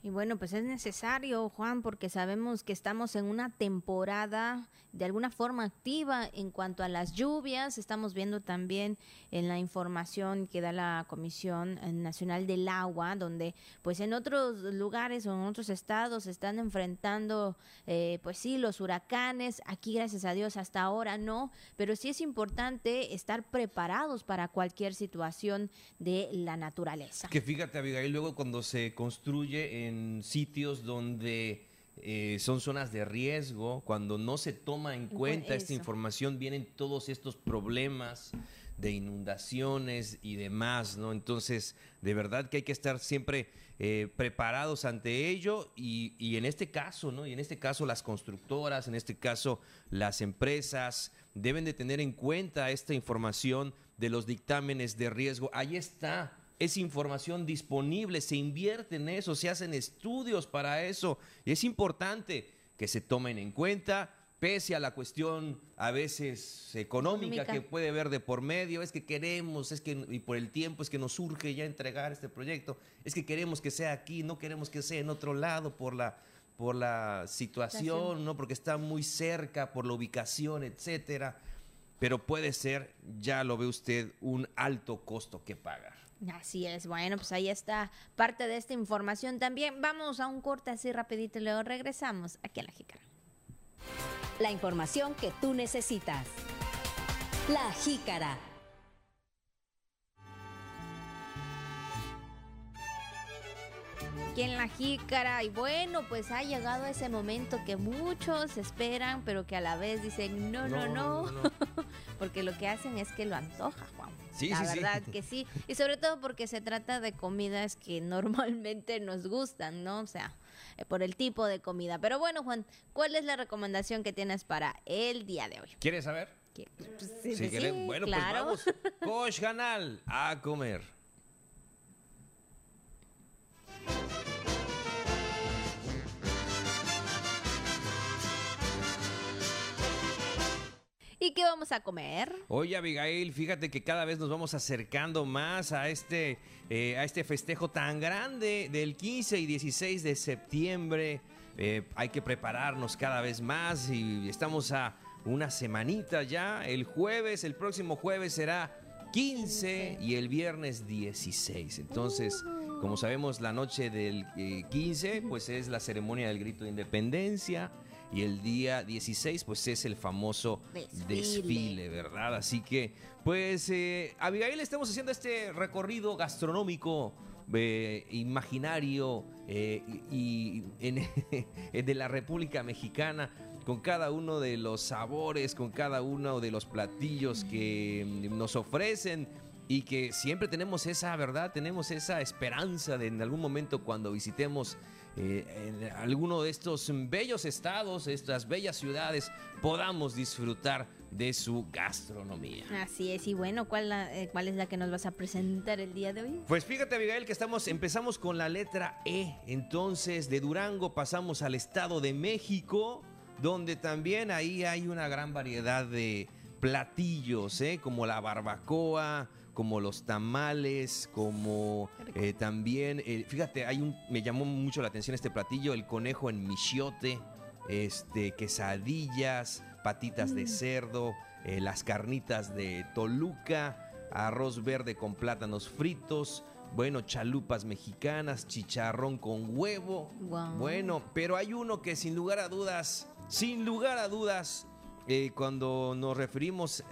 Y bueno, pues es necesario, Juan, porque sabemos que estamos en una temporada de alguna forma activa en cuanto a las lluvias. Estamos viendo también en la información que da la Comisión Nacional del Agua, donde pues en otros lugares o en otros estados están enfrentando, eh, pues sí, los huracanes. Aquí, gracias a Dios, hasta ahora no, pero sí es importante estar preparados para cualquier situación de la naturaleza. Que fíjate, Abigail, luego cuando se construye en sitios donde eh, son zonas de riesgo, cuando no se toma en cuenta esta información, vienen todos estos problemas de inundaciones y demás, ¿no? Entonces, de verdad que hay que estar siempre eh, preparados ante ello y, y, en este caso, ¿no? Y en este caso las constructoras, en este caso las empresas, deben de tener en cuenta esta información de los dictámenes de riesgo. Ahí está es información disponible, se invierte en eso, se hacen estudios para eso. Y es importante que se tomen en cuenta, pese a la cuestión a veces económica, que puede haber de por medio, es que queremos, es que, y por el tiempo es que nos surge ya entregar este proyecto, es que queremos que sea aquí, no queremos que sea en otro lado por la, por la situación, ¿no? Porque está muy cerca, por la ubicación, etcétera. Pero puede ser, ya lo ve usted, un alto costo que pagar. Así es, bueno, pues ahí está parte de esta información también. Vamos a un corte así rapidito y luego regresamos aquí a la jícara. La información que tú necesitas. La jícara. aquí en la jícara. Y bueno, pues ha llegado ese momento que muchos esperan, pero que a la vez dicen no, no, no. porque lo que hacen es que lo antoja, Juan. Sí, la verdad que sí. Y sobre todo porque se trata de comidas que normalmente nos gustan, ¿no? O sea, eh, por el tipo de comida. Pero bueno, Juan, ¿cuál es la recomendación que tienes para el día de hoy? ¿Quieres saber? Pues, sí, sí, bueno, pues vamos. Coach Canal a comer. ¿Y qué vamos a comer? Oye, Abigail, fíjate que cada vez nos vamos acercando más a este, eh, a este festejo tan grande del 15 y 16 de septiembre. Eh, hay que prepararnos cada vez más y estamos a una semanita ya. El jueves, el próximo jueves será 15 y el viernes 16. Entonces, como sabemos, la noche del 15, eh, pues es la ceremonia del grito de independencia y el día 16 pues es el famoso desfile, ¿verdad? Así que pues eh, Abigail estamos haciendo este recorrido gastronómico eh, imaginario eh, y, de la República Mexicana con cada uno de los sabores, con cada uno de los platillos que nos ofrecen y que siempre tenemos esa verdad, tenemos esa esperanza de en algún momento cuando visitemos eh, en alguno de estos bellos estados, estas bellas ciudades, podamos disfrutar de su gastronomía. Así es, y bueno, ¿cuál, eh, ¿cuál es la que nos vas a presentar el día de hoy? Pues fíjate, Abigail, que estamos, empezamos con la letra E. Entonces, de Durango pasamos al Estado de México, donde también ahí hay una gran variedad de platillos, ¿eh? como la barbacoa, como los tamales, como eh, también, eh, fíjate, hay un, me llamó mucho la atención este platillo, el conejo en michiote, este, quesadillas, patitas de mm. cerdo, eh, las carnitas de Toluca, arroz verde con plátanos fritos, bueno, chalupas mexicanas, chicharrón con huevo. Bueno, pero hay uno que sin lugar a dudas, sin lugar a dudas, cuando nos referimos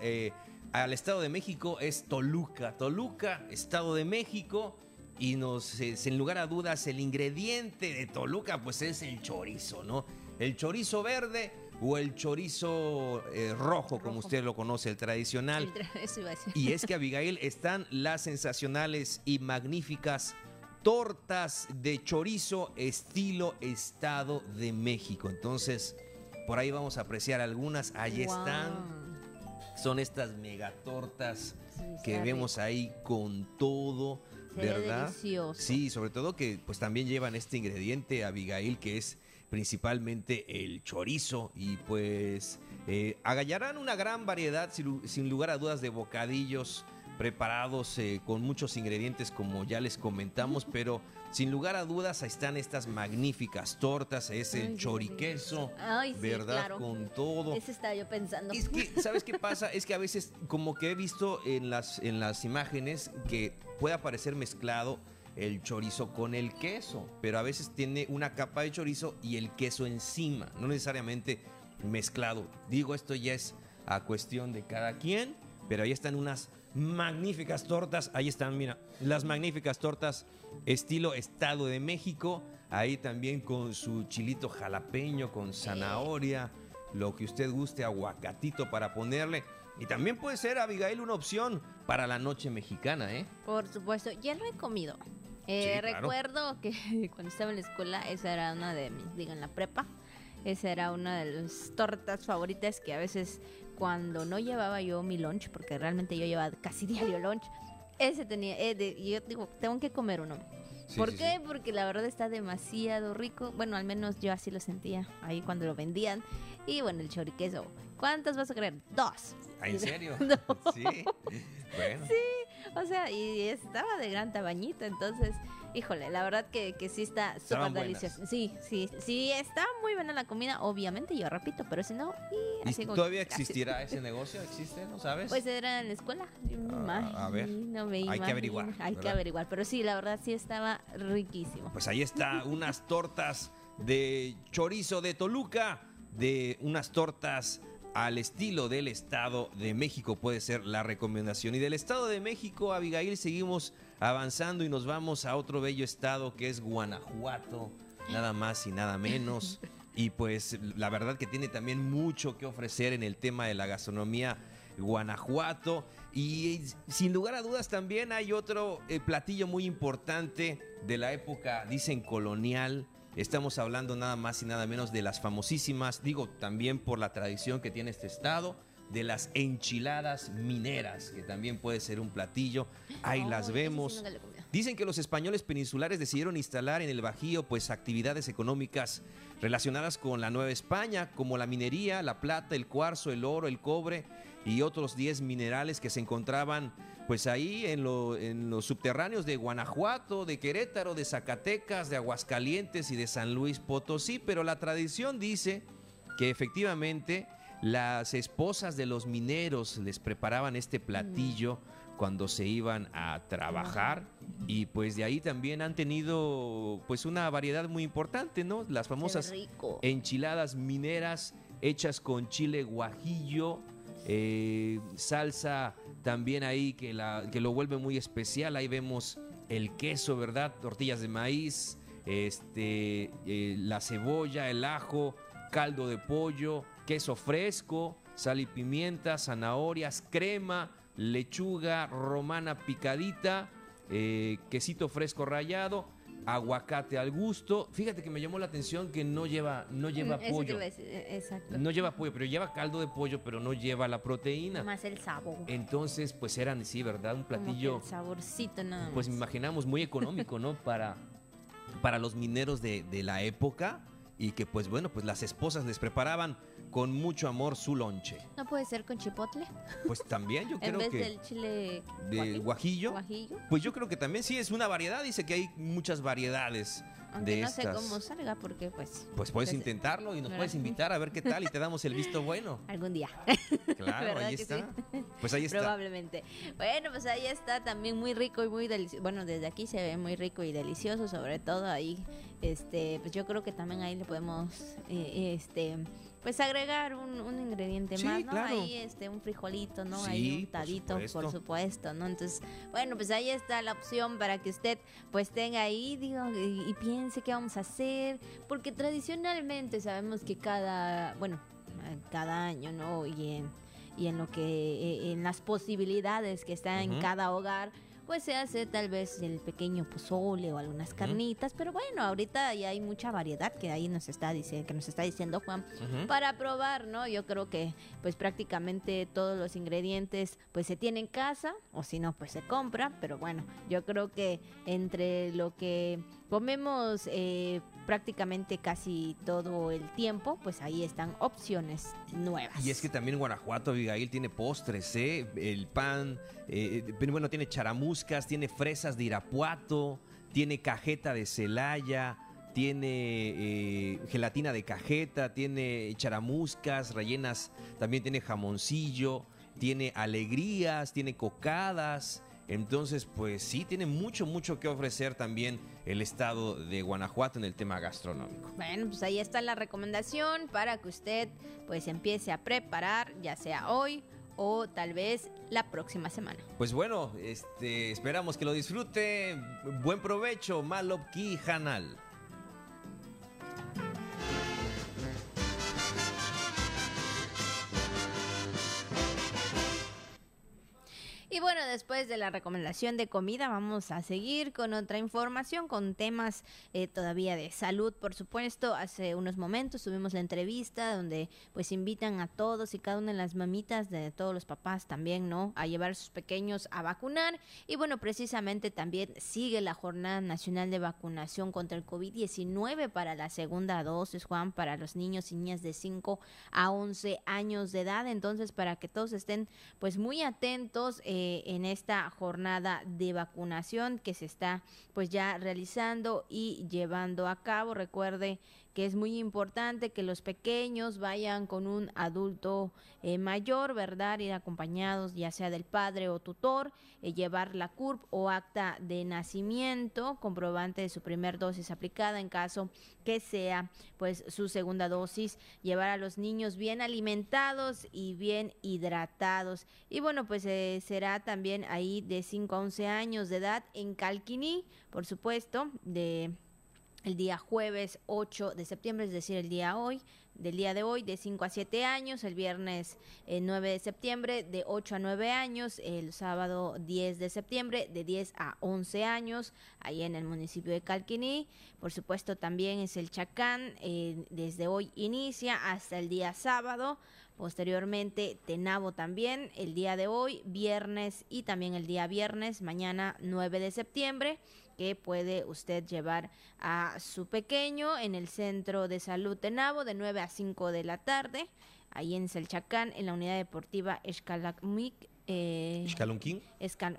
al Estado de México es Toluca. Toluca, Estado de México. Y nos, sin lugar a dudas, el ingrediente de Toluca, pues es el chorizo, ¿no? El chorizo verde o el chorizo eh, rojo, como usted lo conoce, el tradicional. y es que, Abigail, están las sensacionales y magníficas tortas de chorizo estilo Estado de México. Entonces, por ahí vamos a apreciar algunas. Ahí están son estas megatortas que vemos ahí con todo, ¿verdad? Delicioso. Sí, sobre todo que pues también llevan este ingrediente, Abigail, que es principalmente el chorizo y pues eh, agallarán una gran variedad, sin, lugar a dudas, de bocadillos preparados eh, con muchos ingredientes como ya les comentamos, pero sin lugar a dudas ahí están estas magníficas tortas, ese Ay, choriqueso, Ay, sí, ¿verdad? claro. Con todo. Ese estaba yo pensando. Es que, ¿sabes qué pasa? Es que a veces, como que he visto en las, en las imágenes, que puede aparecer mezclado el chorizo con el queso, pero a veces tiene una capa de chorizo y el queso encima, no necesariamente mezclado. Digo, esto ya es a cuestión de cada quien, pero ahí están unas magníficas tortas, ahí están, mira, las magníficas tortas estilo Estado de México, ahí también con su chilito jalapeño, con zanahoria, lo que usted guste, aguacatito para ponerle. Y también puede ser, Abigail, una opción para la noche mexicana, ¿eh? Por supuesto, ya lo he comido. Eh, Sí, claro. Recuerdo que cuando estaba en la escuela, esa era una de mis, digo, en la prepa, esa era una de las tortas favoritas que a veces cuando no llevaba yo mi lunch, porque realmente yo llevaba casi diario lunch, ese tenía, eh, de- yo digo, tengo que comer uno. Sí, ¿Por sí, qué? Porque la verdad está demasiado rico. Bueno, al menos yo así lo sentía ahí cuando lo vendían. Y bueno, el choriqueso. ¿Cuántas vas a querer? Dos. Ah, ¿En serio? No. Sí. Bueno. O sea, y estaba de gran tamañito, entonces, híjole, la verdad que, que sí está súper delicioso. Sí, sí, sí, está muy buena la comida, obviamente, yo repito, pero si no, y ¿Y así como ¿Todavía casi- existirá ese negocio? ¿Existe? ¿No sabes? Pues era en la escuela. Ah, a ver. me Hay que averiguar, Hay que averiguar, pero sí, la verdad sí estaba riquísimo. Pues ahí está, unas tortas de chorizo de Toluca, de unas tortas al estilo del Estado de México puede ser la recomendación. Y del Estado de México, Abigail, seguimos avanzando y nos vamos a otro bello estado que es Guanajuato, nada más y nada menos. Y pues la verdad que tiene también mucho que ofrecer en el tema de la gastronomía Guanajuato. Y sin lugar a dudas también hay otro eh, platillo muy importante de la época, dicen, colonial. Estamos hablando nada más y nada menos de las famosísimas, digo, también por la tradición que tiene este estado, de las enchiladas mineras, que también puede ser un platillo. Ahí Ay, las vemos. Dicen que los españoles peninsulares decidieron instalar en el Bajío pues actividades económicas relacionadas con la Nueva España, como la minería, la plata, el cuarzo, el oro, el cobre y otros 10 minerales que se encontraban pues ahí en, lo- en los subterráneos de Guanajuato, de Querétaro, de Zacatecas, de Aguascalientes y de San Luis Potosí, pero la tradición dice que efectivamente las esposas de los mineros les preparaban este platillo cuando se iban a trabajar y pues de ahí también han tenido pues una variedad muy importante, ¿no? Las famosas enchiladas mineras hechas con chile guajillo, eh, salsa también ahí que, la, que lo vuelve muy especial. Ahí vemos el queso, ¿verdad? Tortillas de maíz, este, eh, la cebolla, el ajo, caldo de pollo, queso fresco, sal y pimienta, zanahorias, crema, lechuga romana picadita, eh, quesito fresco rallado, aguacate al gusto. Fíjate que me llamó la atención que no lleva, no lleva Mm, Eso te pollo. eh, Exacto. No lleva pollo, pero lleva caldo de pollo, pero no lleva la proteína. Más el sabor. Entonces, pues eran, sí, ¿verdad? Un Como platillo, el saborcito nada más. pues me imaginamos muy económico, ¿no? Para, para los mineros de, de la época y que, pues bueno, pues las esposas les preparaban con mucho amor su lonche. ¿No puede ser con chipotle? Pues también yo en creo vez que del chile de guajillo, guajillo. pues yo creo que también sí es una variedad. Dice que hay muchas variedades Aunque de no sé cómo salga porque pues... Pues puedes pues, intentarlo y nos ¿verdad? puedes invitar a ver qué tal y te damos el visto bueno. Algún día. Claro, ¿Verdad ahí está. sí? Pues ahí está. Probablemente. Bueno, pues ahí está también muy rico y muy delicioso. Bueno, desde aquí se ve muy rico y delicioso, sobre todo ahí. Este, pues yo creo que también ahí le podemos, eh, este, pues agregar un, un ingrediente Sí, más, ¿no? claro. Ahí, este, un frijolito, ¿no? Sí, ahí por untadito, por supuesto. supuesto. ¿no? Entonces, bueno, pues ahí está la opción para que usted, pues tenga ahí, digo, y, y piense qué vamos a hacer, porque tradicionalmente sabemos que cada, bueno, cada año, ¿no? Y en, y en lo que, eh, en las posibilidades que está en cada hogar, pues se hace tal vez el pequeño pozole o algunas carnitas, pero bueno, ahorita ya hay mucha variedad que ahí nos está diciendo, que nos está diciendo Juan, para probar, ¿no? Yo creo que pues prácticamente todos los ingredientes pues se tienen en casa o si no pues se compra, pero bueno, yo creo que entre lo que comemos eh, prácticamente casi todo el tiempo, pues ahí están opciones nuevas. Y es que también Guanajuato, Abigail, tiene postres, ¿eh? El pan, eh, eh, bueno, tiene charamuscas, tiene fresas de Irapuato, tiene cajeta de Celaya, tiene eh, gelatina de cajeta, tiene charamuscas rellenas, también tiene jamoncillo, tiene alegrías, tiene cocadas. Entonces, pues sí, tiene mucho, mucho que ofrecer también el estado de Guanajuato en el tema gastronómico. Bueno, pues ahí está la recomendación para que usted pues empiece a preparar, ya sea hoy o tal vez la próxima semana. Pues bueno, este, esperamos que lo disfrute. Buen provecho, Malopki Hanal. Bueno, después de la recomendación de comida, vamos a seguir con otra información, con temas eh, todavía de salud, por supuesto. Hace unos momentos tuvimos la entrevista donde pues invitan a todos y cada una de las mamitas de todos los papás también, ¿no? A llevar a sus pequeños a vacunar. Y bueno, precisamente también sigue la Jornada Nacional de Vacunación contra el COVID-19 para la segunda dosis, Juan, para los niños y niñas de 5 a 11 años de edad. Entonces, para que todos estén pues muy atentos. Eh, eh, en esta jornada de vacunación que se está pues ya realizando y llevando a cabo. Recuerde que es muy importante que los pequeños vayan con un adulto eh, mayor, ¿verdad? Ir acompañados ya sea del padre o tutor, eh, llevar la CURP o acta de nacimiento, comprobante de su primer dosis aplicada en caso que sea pues su segunda dosis, llevar a los niños bien alimentados y bien hidratados. Y bueno, pues eh, será también ahí de 5 a 11 años de edad en Calquiní, por supuesto, de el día jueves 8 de septiembre, es decir, el día hoy, del día de hoy, de 5 a 7 años, el viernes 9 eh, de septiembre, de 8 a 9 años, el sábado 10 de septiembre, de 10 a 11 años, ahí en el municipio de Calquiní. Por supuesto, también es el Chacán, eh, desde hoy inicia hasta el día sábado. Posteriormente, Tenabo también, el día de hoy, viernes y también el día viernes, mañana 9 de septiembre que puede usted llevar a su pequeño en el centro de salud de Nabo de 9 a 5 de la tarde, ahí en Selchacán, en la unidad deportiva Escalacmic. Eh,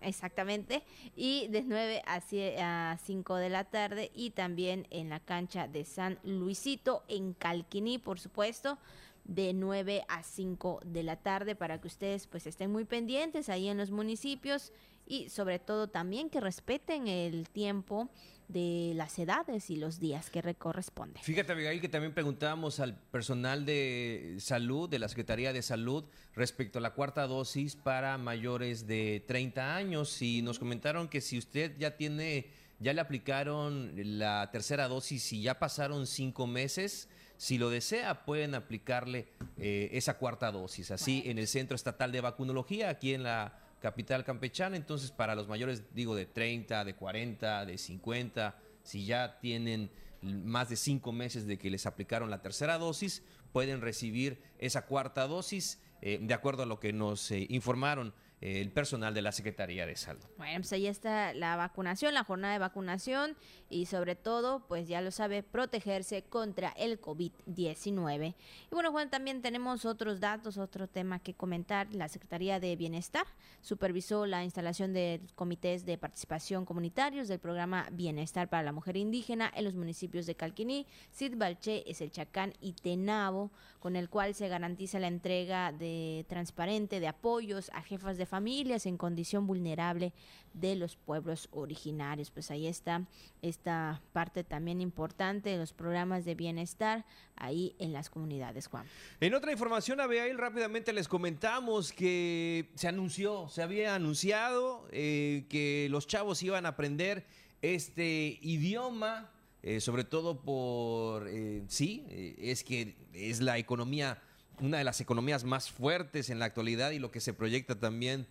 exactamente, y de 9 a, a 5 de la tarde y también en la cancha de San Luisito en Calquiní, por supuesto de 9 a 5 de la tarde para que ustedes pues estén muy pendientes ahí en los municipios y sobre todo también que respeten el tiempo de las edades y los días que corresponden. Fíjate, Abigail, que también preguntábamos al personal de salud, de la Secretaría de Salud, respecto a la cuarta dosis para mayores de 30 años y nos comentaron que si usted ya tiene, ya le aplicaron la tercera dosis y ya pasaron cinco meses, si lo desea, pueden aplicarle eh, esa cuarta dosis, así en el Centro Estatal de Vacunología, aquí en la capital campechana. Entonces, para los mayores, digo, de 30, de 40, de 50, si ya tienen más de cinco meses de que les aplicaron la tercera dosis, pueden recibir esa cuarta dosis, eh, de acuerdo a lo que nos eh, informaron el personal de la Secretaría de Salud. Bueno, pues ahí está la vacunación, la jornada de vacunación y sobre todo, pues ya lo sabe, protegerse contra el COVID-19. Y bueno, Juan, también tenemos otros datos, otro tema que comentar. La Secretaría de Bienestar supervisó la instalación de comités de participación comunitarios del programa Bienestar para la Mujer Indígena en los municipios de Calquiní, Sidbalché, Eselchacán y Tenabo, con el cual se garantiza la entrega de transparente de apoyos a jefas de familias en condición vulnerable de los pueblos originarios. Pues ahí está esta parte también importante de los programas de bienestar ahí en las comunidades, Juan. En otra información, Abigail, rápidamente les comentamos que se anunció, se había anunciado eh, que los chavos iban a aprender este idioma, eh, sobre todo por, eh, sí, es que es la economía una de las economías más fuertes en la actualidad y lo que se proyecta también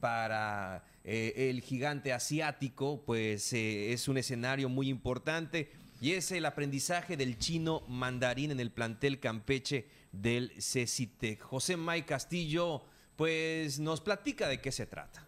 para eh, el gigante asiático, pues eh, es un escenario muy importante y es el aprendizaje del chino mandarín en el plantel Campeche del CECITEC. José May Castillo, pues nos platica de qué se trata.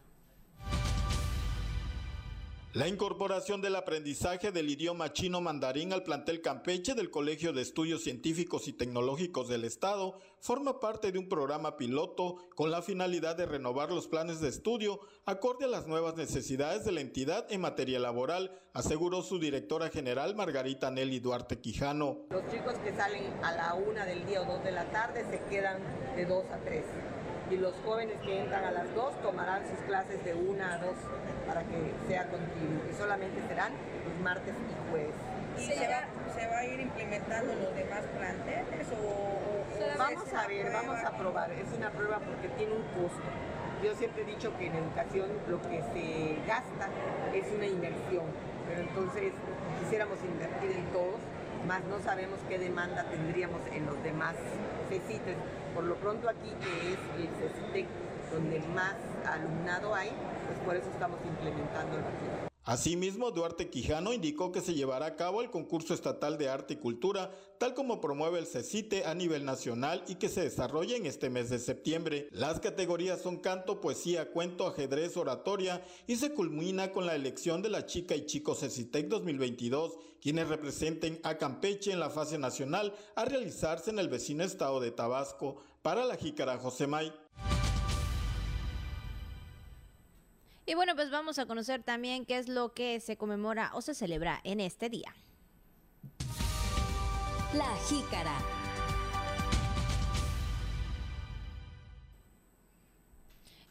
La incorporación del aprendizaje del idioma chino mandarín al plantel Campeche del Colegio de Estudios Científicos y Tecnológicos del Estado forma parte de un programa piloto con la finalidad de renovar los planes de estudio acorde a las nuevas necesidades de la entidad en materia laboral, aseguró su directora general Margarita Nelly Duarte Quijano. Los chicos que salen a la una del día o dos de la tarde se quedan de dos a tres y los jóvenes que entran a las dos tomarán sus clases de una a dos para que sea continuo y solamente serán los martes y jueves. ¿Y se va, se va a ir implementando los demás planteles o, o vamos a ver, vamos a probar, es una prueba porque tiene un costo. Yo siempre he dicho que en educación lo que se gasta es una inversión, pero entonces quisiéramos invertir en todos, más no sabemos qué demanda tendríamos en los demás CECITES. Por lo pronto aquí, que es el CECITEC donde más alumnado hay, pues por eso estamos implementando el proyecto. Asimismo, Duarte Quijano indicó que se llevará a cabo el concurso estatal de arte y cultura, tal como promueve el CECITE a nivel nacional y que se desarrolla en este mes de septiembre. Las categorías son canto, poesía, cuento, ajedrez, oratoria y se culmina con la elección de la chica y chico CECITEC 2022, quienes representen a Campeche en la fase nacional a realizarse en el vecino estado de Tabasco. Para la Jícara Josemay. Y bueno, pues vamos a conocer también qué es lo que se conmemora o se celebra en este día. La jícara.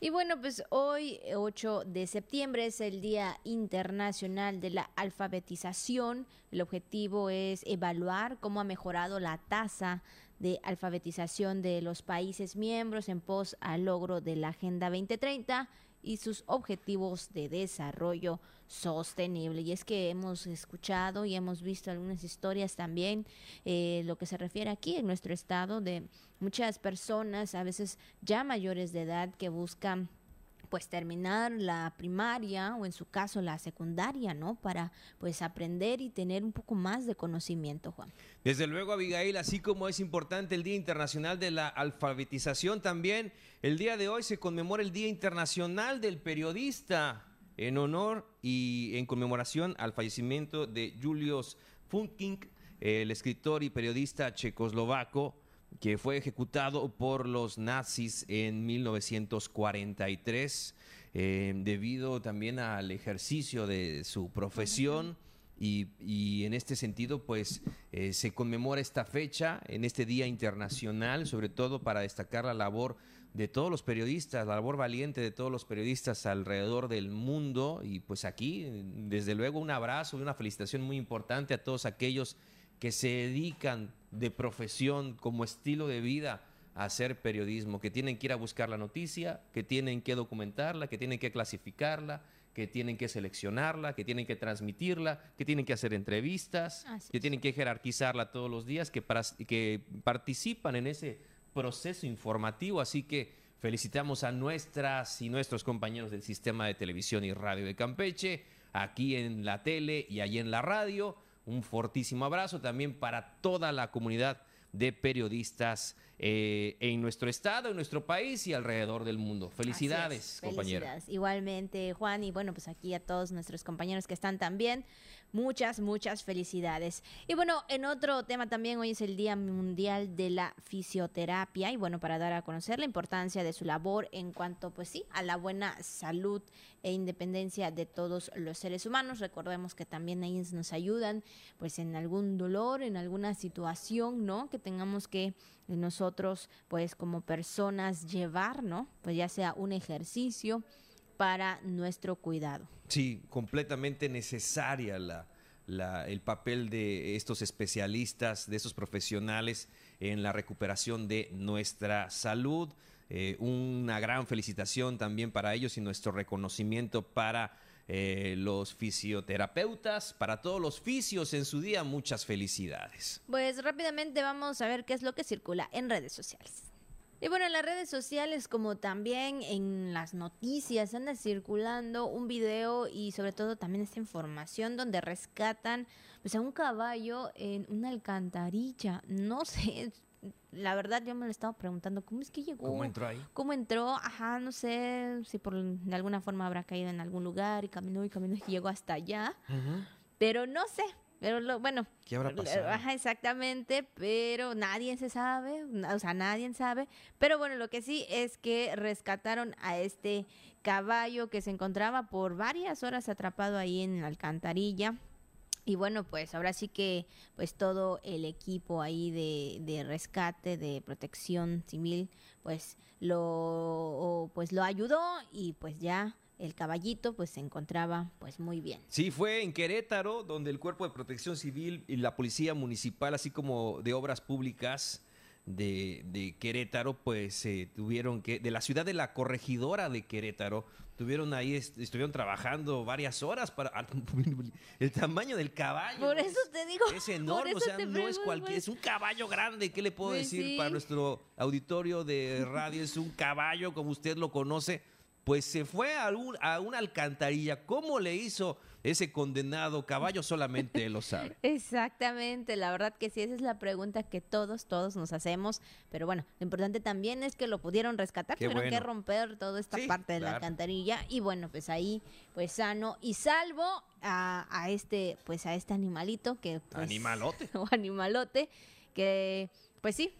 Y bueno, pues hoy, 8 de septiembre, es el Día Internacional de la Alfabetización. El objetivo es evaluar cómo ha mejorado la tasa de alfabetización de los países miembros en pos al logro de la Agenda 2030 y sus objetivos de desarrollo sostenible. Y es que hemos escuchado y hemos visto algunas historias también, eh, lo que se refiere aquí en nuestro estado, de muchas personas, a veces ya mayores de edad, que buscan pues terminar la primaria o en su caso la secundaria, ¿no? Para pues aprender y tener un poco más de conocimiento, Juan. Desde luego, Abigail, así como es importante el Día Internacional de la Alfabetización, también el día de hoy se conmemora el Día Internacional del Periodista en honor y en conmemoración al fallecimiento de Julius Funking, el escritor y periodista checoslovaco que fue ejecutado por los nazis en 1943 eh, debido también al ejercicio de su profesión. Y, en este sentido, pues eh, se conmemora esta fecha en este Día Internacional, sobre todo para destacar la labor de todos los periodistas, la labor valiente de todos los periodistas alrededor del mundo. Y pues aquí, desde luego, un abrazo y una felicitación muy importante a todos aquellos que se dedican de profesión como estilo de vida a hacer periodismo, que tienen que ir a buscar la noticia, que tienen que documentarla, que tienen que clasificarla, que tienen que seleccionarla, que tienen que transmitirla, que tienen que hacer entrevistas, que tienen que jerarquizarla todos los días, que, que participan en ese proceso informativo. Así que felicitamos a nuestras y nuestros compañeros del sistema de televisión y radio de Campeche, aquí en la tele y allí en la radio un fortísimo abrazo también para toda la comunidad de periodistas eh, en nuestro estado, en nuestro país y alrededor del mundo. Felicidades, compañeros. Igualmente, Juan, y bueno, pues aquí a todos nuestros compañeros que están también. Muchas, muchas felicidades. Y bueno, en otro tema también, hoy es el Día Mundial de la Fisioterapia y bueno, para dar a conocer la importancia de su labor en cuanto, pues sí, a la buena salud e independencia de todos los seres humanos. Recordemos que también ellos nos ayudan, pues en algún dolor, en alguna situación, ¿no? Que tengamos que nosotros, pues como personas, llevar, ¿no? Pues ya sea un ejercicio para nuestro cuidado. Sí, completamente necesaria la, el papel de estos especialistas, de estos profesionales en la recuperación de nuestra salud. Eh, una gran felicitación también para ellos y nuestro reconocimiento para eh, los fisioterapeutas, para todos los fisios en su día, muchas felicidades. Pues rápidamente vamos a ver qué es lo que circula en redes sociales. Y bueno, en las redes sociales como también en las noticias anda circulando un video y sobre todo también esta información donde rescatan pues a un caballo en una alcantarilla. No sé, la verdad yo me lo estaba preguntando, ¿cómo es que llegó? ¿Cómo entró ahí? ¿Cómo entró? Ajá, no sé si por de alguna forma habrá caído en algún lugar y caminó y caminó y llegó hasta allá. Pero no sé. Pero lo, bueno, ¿Qué habrá pasado? Ajá, exactamente, pero nadie se sabe, o sea, nadie sabe. Pero bueno, lo que sí es que rescataron a este caballo que se encontraba por varias horas atrapado ahí en la alcantarilla. Y bueno, pues ahora sí que pues todo el equipo ahí de, de rescate, de protección civil, pues lo pues lo ayudó y pues ya el caballito pues se encontraba pues muy bien. Sí, fue en Querétaro, donde el Cuerpo de Protección Civil y la Policía Municipal, así como de Obras Públicas de, de Querétaro, pues eh, tuvieron que, de la ciudad de la corregidora de Querétaro, tuvieron ahí, est- estuvieron trabajando varias horas para el tamaño del caballo. Por eso te digo. Es enorme, o sea, no es cualquier, es un caballo grande, ¿qué le puedo Pues decir sí. para nuestro auditorio de radio? Es un caballo como usted lo conoce, pues se fue a, un- a una alcantarilla. ¿Cómo le hizo ese condenado caballo? Solamente él lo sabe. Exactamente, la verdad que sí, esa es la pregunta que todos, todos nos hacemos, pero bueno, lo importante también es que lo pudieron rescatar, Qué tuvieron que bueno. romper toda esta Sí, parte de la alcantarilla y bueno, pues ahí, pues sano y salvo a, a este, pues a este animalito que... Pues, Animalote. o animalote, que pues sí,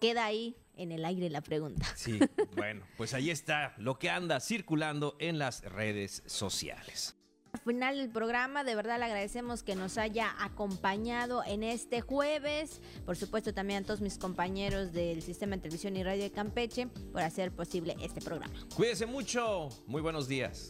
queda ahí en el aire la pregunta. Sí, bueno, pues ahí está lo que anda circulando en las redes sociales. Al final del programa, de verdad le agradecemos que nos haya acompañado en este jueves. Por supuesto, también a todos mis compañeros del Sistema de Televisión y Radio de Campeche por hacer posible este programa. Cuídese mucho, muy buenos días.